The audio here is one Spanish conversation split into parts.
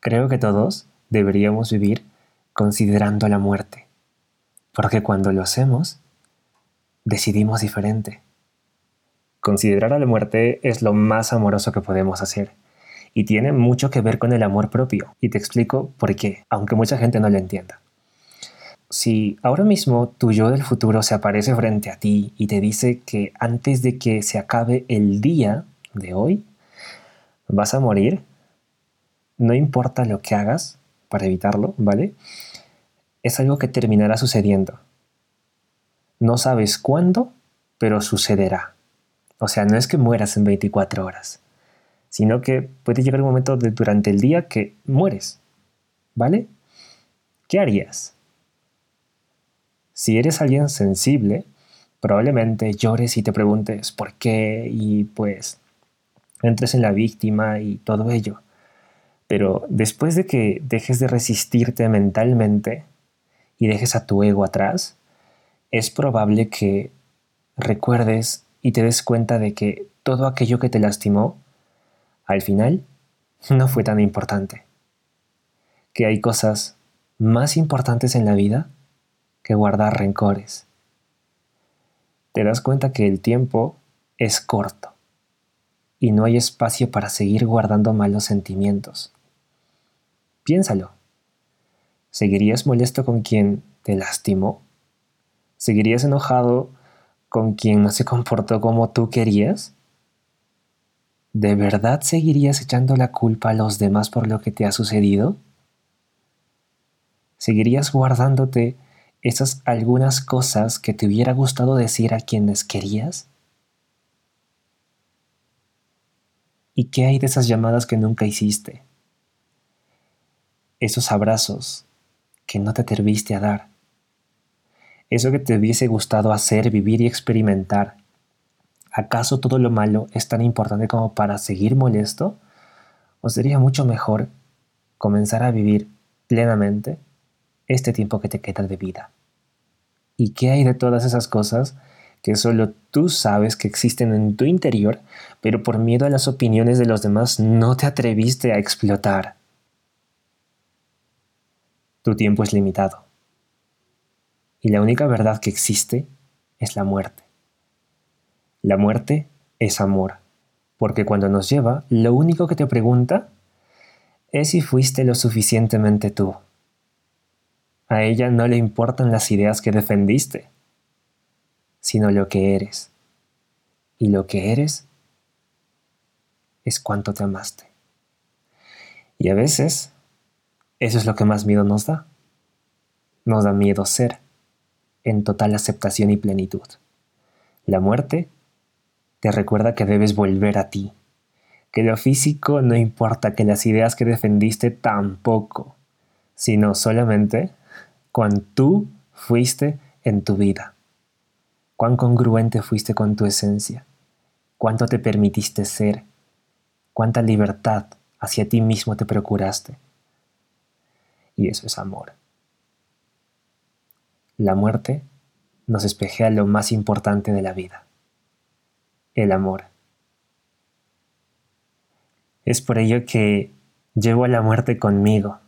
Creo que todos deberíamos vivir considerando la muerte, porque cuando lo hacemos, decidimos diferente. Considerar a la muerte es lo más amoroso que podemos hacer y tiene mucho que ver con el amor propio. Y te explico por qué, aunque mucha gente no lo entienda. Si ahora mismo tu yo del futuro se aparece frente a ti y te dice que antes de que se acabe el día de hoy, vas a morir, no importa lo que hagas para evitarlo, ¿vale? Es algo que terminará sucediendo. No sabes cuándo, pero sucederá. O sea, no es que mueras en 24 horas sino que puede llegar un momento de, durante el día que mueres, ¿vale? ¿Qué harías? Si eres alguien sensible, probablemente llores y te preguntes por qué y pues entres en la víctima y todo ello. Pero después de que dejes de resistirte mentalmente y dejes a tu ego atrás, es probable que recuerdes y te des cuenta de que todo aquello que te lastimó al final, no fue tan importante. Que hay cosas más importantes en la vida que guardar rencores. Te das cuenta que el tiempo es corto y no hay espacio para seguir guardando malos sentimientos. Piénsalo. ¿Seguirías molesto con quien te lastimó? ¿Seguirías enojado con quien no se comportó como tú querías? ¿De verdad seguirías echando la culpa a los demás por lo que te ha sucedido? ¿Seguirías guardándote esas algunas cosas que te hubiera gustado decir a quienes querías? ¿Y qué hay de esas llamadas que nunca hiciste? Esos abrazos que no te atreviste a dar. Eso que te hubiese gustado hacer, vivir y experimentar ¿Acaso todo lo malo es tan importante como para seguir molesto? ¿O sería mucho mejor comenzar a vivir plenamente este tiempo que te queda de vida? ¿Y qué hay de todas esas cosas que solo tú sabes que existen en tu interior, pero por miedo a las opiniones de los demás no te atreviste a explotar? Tiempo es limitado. Y la única verdad que existe es la muerte. La muerte es amor, porque cuando nos lleva, lo único que te pregunta es si fuiste lo suficientemente tú. A ella no le importan las ideas que defendiste, sino lo que eres. Y lo que eres es cuánto te amaste. Y a veces, eso es lo que más miedo nos da. Nos da miedo ser en total aceptación y plenitud. La muerte te recuerda que debes volver a ti, que lo físico no importa, que las ideas que defendiste tampoco, sino solamente cuán tú fuiste en tu vida, cuán congruente fuiste con tu esencia, cuánto te permitiste ser, cuánta libertad hacia ti mismo te procuraste. Y eso es amor. La muerte nos espejea lo más importante de la vida el amor. Es por ello que llevo a la muerte conmigo,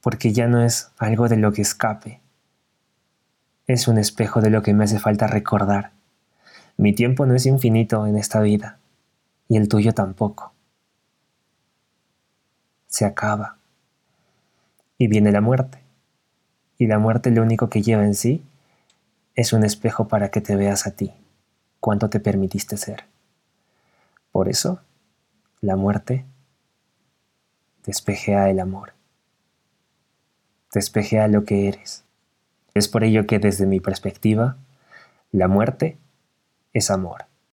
porque ya no es algo de lo que escape. Es un espejo de lo que me hace falta recordar. Mi tiempo no es infinito en esta vida, y el tuyo tampoco. Se acaba. Y viene la muerte. Y la muerte lo único que lleva en sí es un espejo para que te veas a ti, cuánto te permitiste ser. Por eso, la muerte despejea el amor, despejea lo que eres. Es por ello que desde mi perspectiva, la muerte es amor.